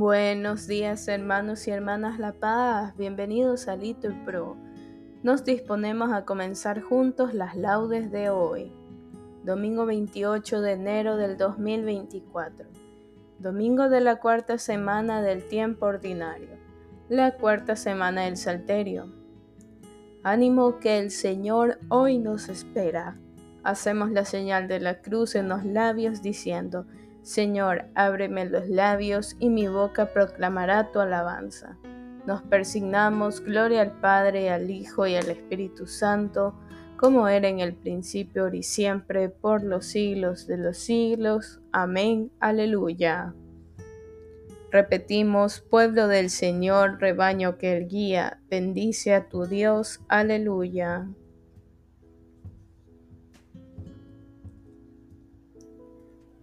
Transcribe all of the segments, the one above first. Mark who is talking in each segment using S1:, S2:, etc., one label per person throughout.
S1: Buenos días hermanos y hermanas La Paz, bienvenidos a Little Pro. Nos disponemos a comenzar juntos las laudes de hoy, domingo 28 de enero del 2024, domingo de la cuarta semana del tiempo ordinario, la cuarta semana del Salterio. Ánimo que el Señor hoy nos espera. Hacemos la señal de la cruz en los labios diciendo, Señor, ábreme los labios y mi boca proclamará tu alabanza. Nos persignamos, gloria al Padre, al Hijo y al Espíritu Santo, como era en el principio, ahora y siempre, por los siglos de los siglos. Amén. Aleluya. Repetimos, pueblo del Señor, rebaño que Él guía, bendice a tu Dios. Aleluya.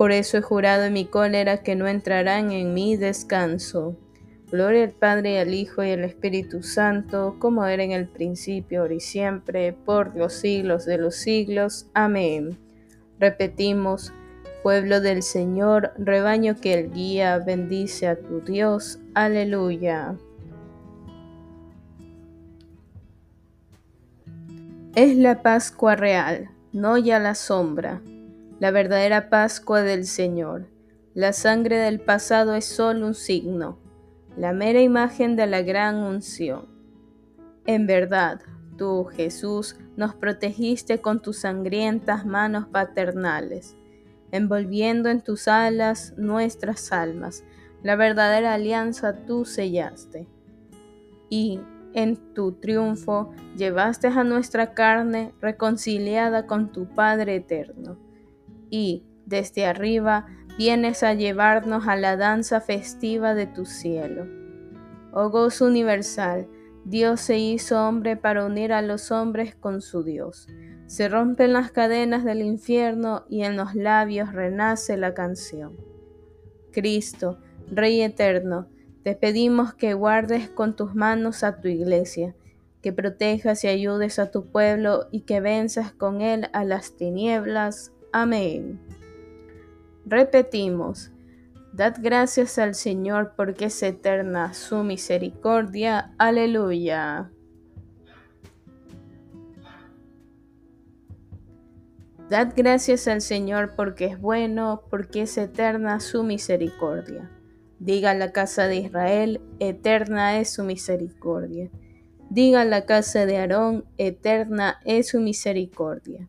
S1: Por eso he jurado en mi cólera que no entrarán en mi descanso. Gloria al Padre al Hijo y al Espíritu Santo, como era en el principio, ahora y siempre, por los siglos de los siglos. Amén. Repetimos, pueblo del Señor, rebaño que el guía, bendice a tu Dios. Aleluya. Es la Pascua real, no ya la sombra la verdadera Pascua del Señor. La sangre del pasado es solo un signo, la mera imagen de la gran unción. En verdad, tú, Jesús, nos protegiste con tus sangrientas manos paternales, envolviendo en tus alas nuestras almas. La verdadera alianza tú sellaste. Y en tu triunfo llevaste a nuestra carne reconciliada con tu Padre eterno y, desde arriba, vienes a llevarnos a la danza festiva de tu cielo. Oh gozo universal, Dios se hizo hombre para unir a los hombres con su Dios. Se rompen las cadenas del infierno y en los labios renace la canción. Cristo, Rey eterno, te pedimos que guardes con tus manos a tu iglesia, que protejas y ayudes a tu pueblo y que venzas con él a las tinieblas. Amén. Repetimos, dad gracias al Señor porque es eterna su misericordia. Aleluya. Dad gracias al Señor porque es bueno, porque es eterna su misericordia. Diga la casa de Israel, eterna es su misericordia. Diga la casa de Aarón, eterna es su misericordia.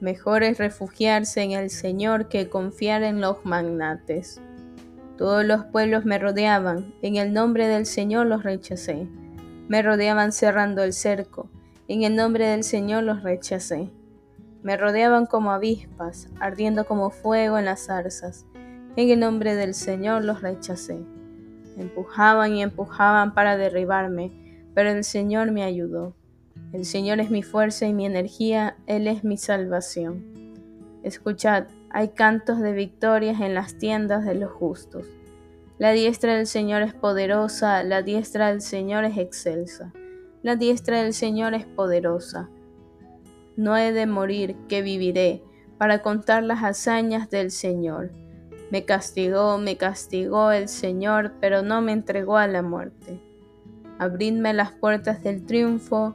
S1: Mejor es refugiarse en el Señor que confiar en los magnates. Todos los pueblos me rodeaban, en el nombre del Señor los rechacé. Me rodeaban cerrando el cerco, en el nombre del Señor los rechacé. Me rodeaban como avispas, ardiendo como fuego en las zarzas. En el nombre del Señor los rechacé. empujaban y empujaban para derribarme, pero el Señor me ayudó. El Señor es mi fuerza y mi energía, Él es mi salvación. Escuchad, hay cantos de victorias en las tiendas de los justos. La diestra del Señor es poderosa, la diestra del Señor es excelsa. La diestra del Señor es poderosa. No he de morir, que viviré, para contar las hazañas del Señor. Me castigó, me castigó el Señor, pero no me entregó a la muerte. Abridme las puertas del triunfo,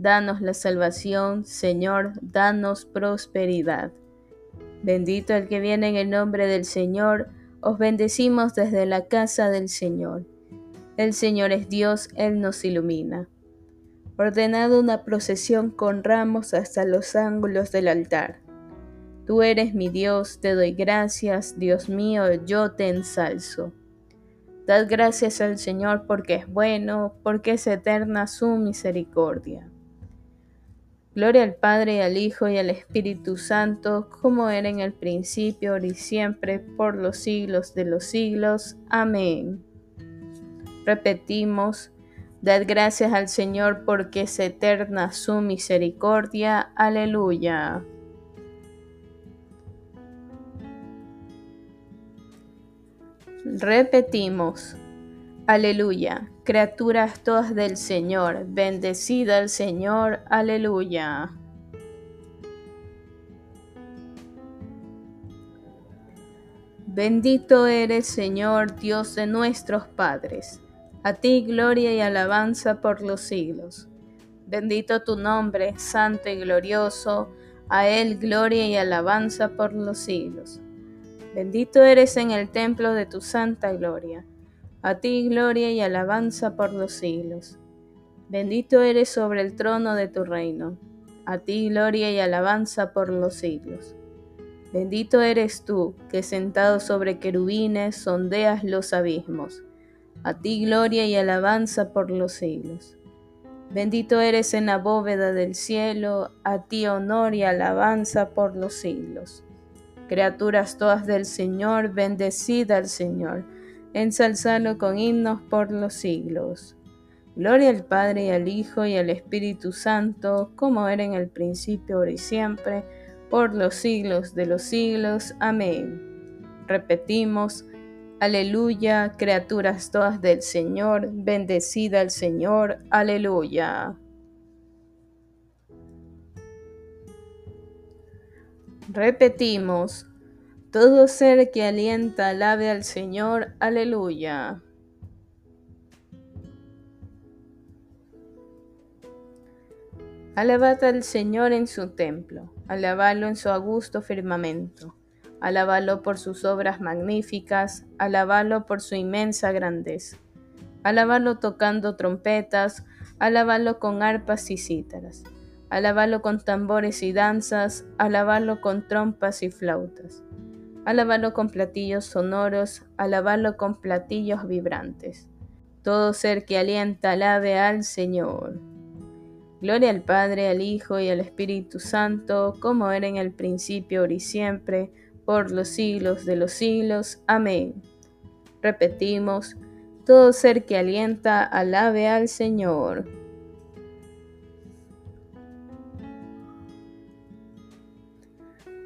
S1: danos la salvación, Señor, danos prosperidad. Bendito el que viene en el nombre del Señor, os bendecimos desde la casa del Señor. El Señor es Dios, Él nos ilumina. Ordenado una procesión con ramos hasta los ángulos del altar. Tú eres mi Dios, te doy gracias, Dios mío, yo te ensalzo. Dad gracias al Señor porque es bueno, porque es eterna su misericordia. Gloria al Padre, al Hijo y al Espíritu Santo, como era en el principio, ahora y siempre, por los siglos de los siglos. Amén. Repetimos, dad gracias al Señor porque es eterna su misericordia. Aleluya. Repetimos, aleluya, criaturas todas del Señor, bendecida el Señor, aleluya. Bendito eres, Señor, Dios de nuestros padres. A ti gloria y alabanza por los siglos. Bendito tu nombre, santo y glorioso. A Él gloria y alabanza por los siglos. Bendito eres en el templo de tu santa gloria. A ti gloria y alabanza por los siglos. Bendito eres sobre el trono de tu reino. A ti gloria y alabanza por los siglos. Bendito eres tú, que sentado sobre querubines sondeas los abismos. A ti gloria y alabanza por los siglos. Bendito eres en la bóveda del cielo, a ti honor y alabanza por los siglos. Criaturas todas del Señor, bendecida al Señor, ensalzalo con himnos por los siglos. Gloria al Padre y al Hijo y al Espíritu Santo, como era en el principio, ahora y siempre, por los siglos de los siglos. Amén. Repetimos, Aleluya, criaturas todas del Señor, bendecida al Señor. Aleluya. Repetimos, todo ser que alienta alabe al Señor, aleluya. Alabad al Señor en su templo, alabadlo en su augusto firmamento, alabadlo por sus obras magníficas, alabadlo por su inmensa grandeza, alabadlo tocando trompetas, alabadlo con arpas y cítaras. Alabalo con tambores y danzas, alabalo con trompas y flautas, alabalo con platillos sonoros, alabalo con platillos vibrantes. Todo ser que alienta, alabe al Señor. Gloria al Padre, al Hijo y al Espíritu Santo, como era en el principio, ahora y siempre, por los siglos de los siglos. Amén. Repetimos, todo ser que alienta, alabe al Señor.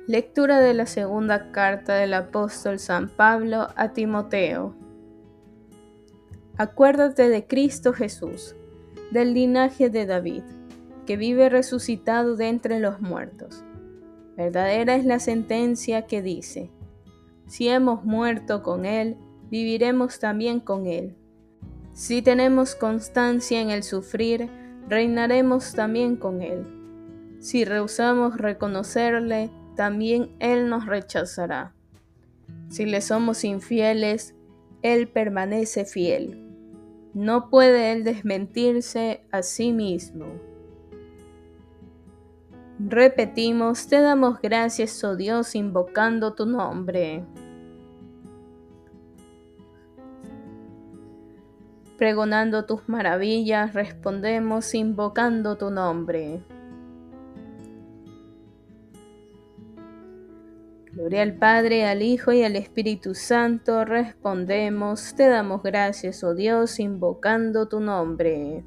S1: Lectura de la segunda carta del apóstol San Pablo a Timoteo. Acuérdate de Cristo Jesús, del linaje de David, que vive resucitado de entre los muertos. Verdadera es la sentencia que dice, si hemos muerto con Él, viviremos también con Él. Si tenemos constancia en el sufrir, reinaremos también con Él. Si rehusamos reconocerle, también Él nos rechazará. Si le somos infieles, Él permanece fiel. No puede Él desmentirse a sí mismo. Repetimos, te damos gracias, oh Dios, invocando tu nombre. Pregonando tus maravillas, respondemos invocando tu nombre. Al Padre, al Hijo y al Espíritu Santo, respondemos, te damos gracias, oh Dios, invocando tu nombre.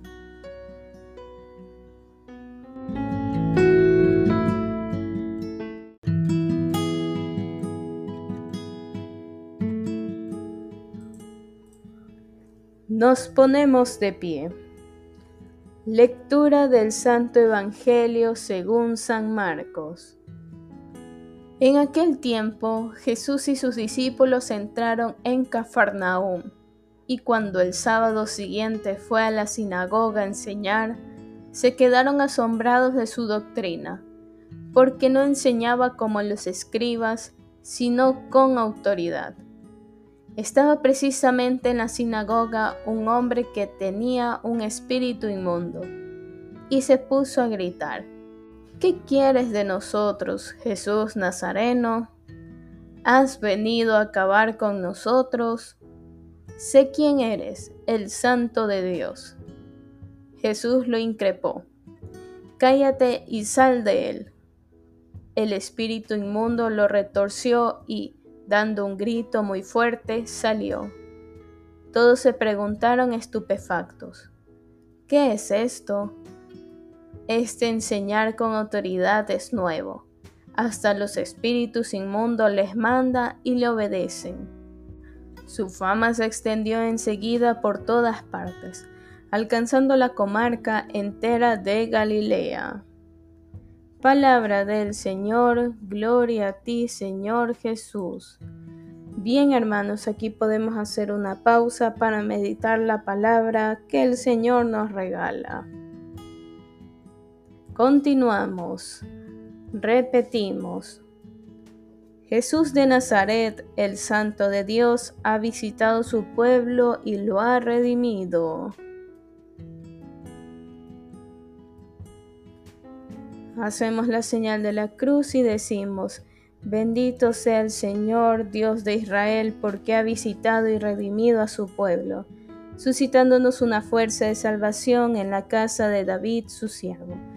S1: Nos ponemos de pie. Lectura del Santo Evangelio según San Marcos. En aquel tiempo Jesús y sus discípulos entraron en Cafarnaúm, y cuando el sábado siguiente fue a la sinagoga a enseñar, se quedaron asombrados de su doctrina, porque no enseñaba como los escribas, sino con autoridad. Estaba precisamente en la sinagoga un hombre que tenía un espíritu inmundo, y se puso a gritar, ¿Qué quieres de nosotros, Jesús Nazareno? ¿Has venido a acabar con nosotros? Sé quién eres, el santo de Dios. Jesús lo increpó, Cállate y sal de él. El espíritu inmundo lo retorció y, dando un grito muy fuerte, salió. Todos se preguntaron estupefactos, ¿qué es esto? Este enseñar con autoridad es nuevo. Hasta los espíritus inmundos les manda y le obedecen. Su fama se extendió enseguida por todas partes, alcanzando la comarca entera de Galilea. Palabra del Señor, gloria a ti Señor Jesús. Bien hermanos, aquí podemos hacer una pausa para meditar la palabra que el Señor nos regala. Continuamos, repetimos. Jesús de Nazaret, el Santo de Dios, ha visitado su pueblo y lo ha redimido. Hacemos la señal de la cruz y decimos, bendito sea el Señor, Dios de Israel, porque ha visitado y redimido a su pueblo, suscitándonos una fuerza de salvación en la casa de David, su siervo,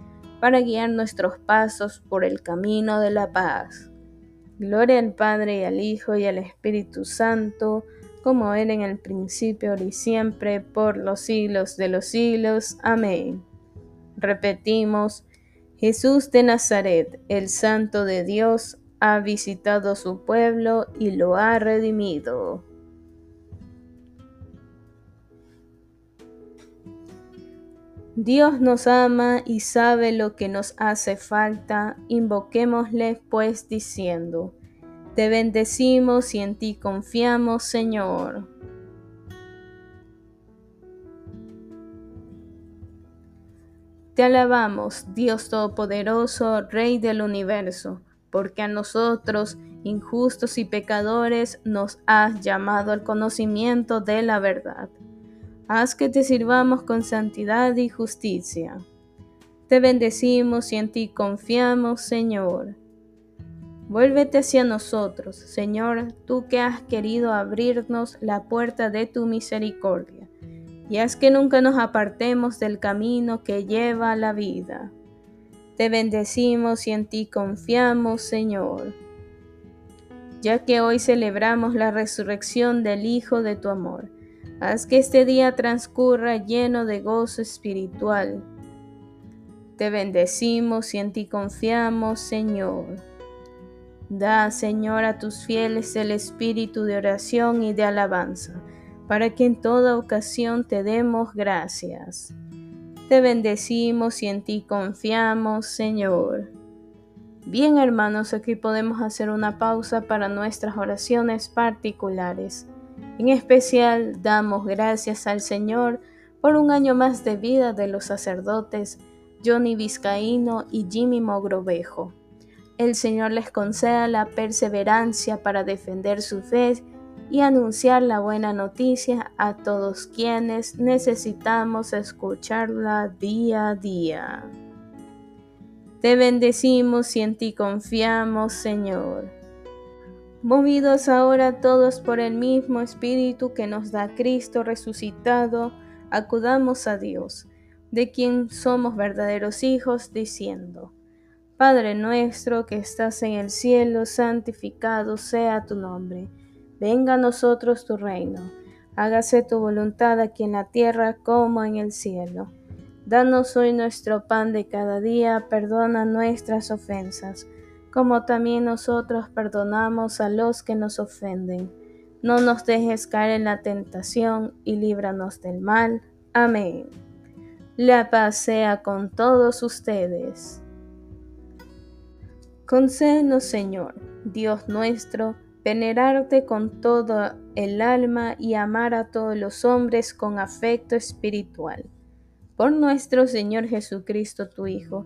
S1: para guiar nuestros pasos por el camino de la paz. Gloria al Padre y al Hijo y al Espíritu Santo, como era en el principio, ahora y siempre, por los siglos de los siglos. Amén. Repetimos, Jesús de Nazaret, el Santo de Dios, ha visitado su pueblo y lo ha redimido. Dios nos ama y sabe lo que nos hace falta, invoquémosle pues diciendo, Te bendecimos y en ti confiamos, Señor. Te alabamos, Dios Todopoderoso, Rey del universo porque a nosotros, injustos y pecadores, nos has llamado al conocimiento de la verdad. Haz que te sirvamos con santidad y justicia. Te bendecimos y en ti confiamos, Señor. Vuélvete hacia nosotros, Señor, tú que has querido abrirnos la puerta de tu misericordia, y haz que nunca nos apartemos del camino que lleva a la vida. Te bendecimos y en ti confiamos, Señor, ya que hoy celebramos la resurrección del Hijo de tu amor. Haz que este día transcurra lleno de gozo espiritual, Te bendecimos y en ti confiamos, Señor. Da, Señor, a tus fieles el espíritu de oración y de alabanza, para que en toda ocasión te demos gracias. Te bendecimos y en ti confiamos, Señor. Bien, hermanos, aquí podemos hacer una pausa para nuestras oraciones particulares. En especial, damos gracias al Señor por un año más de vida de los sacerdotes Johnny Vizcaíno y Jimmy Mogrovejo. El Señor les conceda la perseverancia para defender su fe y anunciar la buena noticia a todos quienes necesitamos escucharla día a día. Te bendecimos y en ti confiamos, Señor. Movidos ahora todos por el mismo Espíritu que nos da Cristo resucitado, acudamos a Dios de quien somos verdaderos hijos, diciendo, Padre nuestro que estás en el cielo, santificado sea tu nombre. Venga a nosotros tu reino. Hágase tu voluntad aquí en la tierra como en el cielo. Danos hoy nuestro pan de cada día, perdona nuestras ofensas, como también nosotros perdonamos a los que nos ofenden. No nos dejes caer en la tentación y líbranos del mal. Amén. La paz sea con todos ustedes. Concédenos, Señor, Dios nuestro, venerarte con todo el alma y amar a todos los hombres con afecto espiritual. Por nuestro Señor Jesucristo, tu Hijo,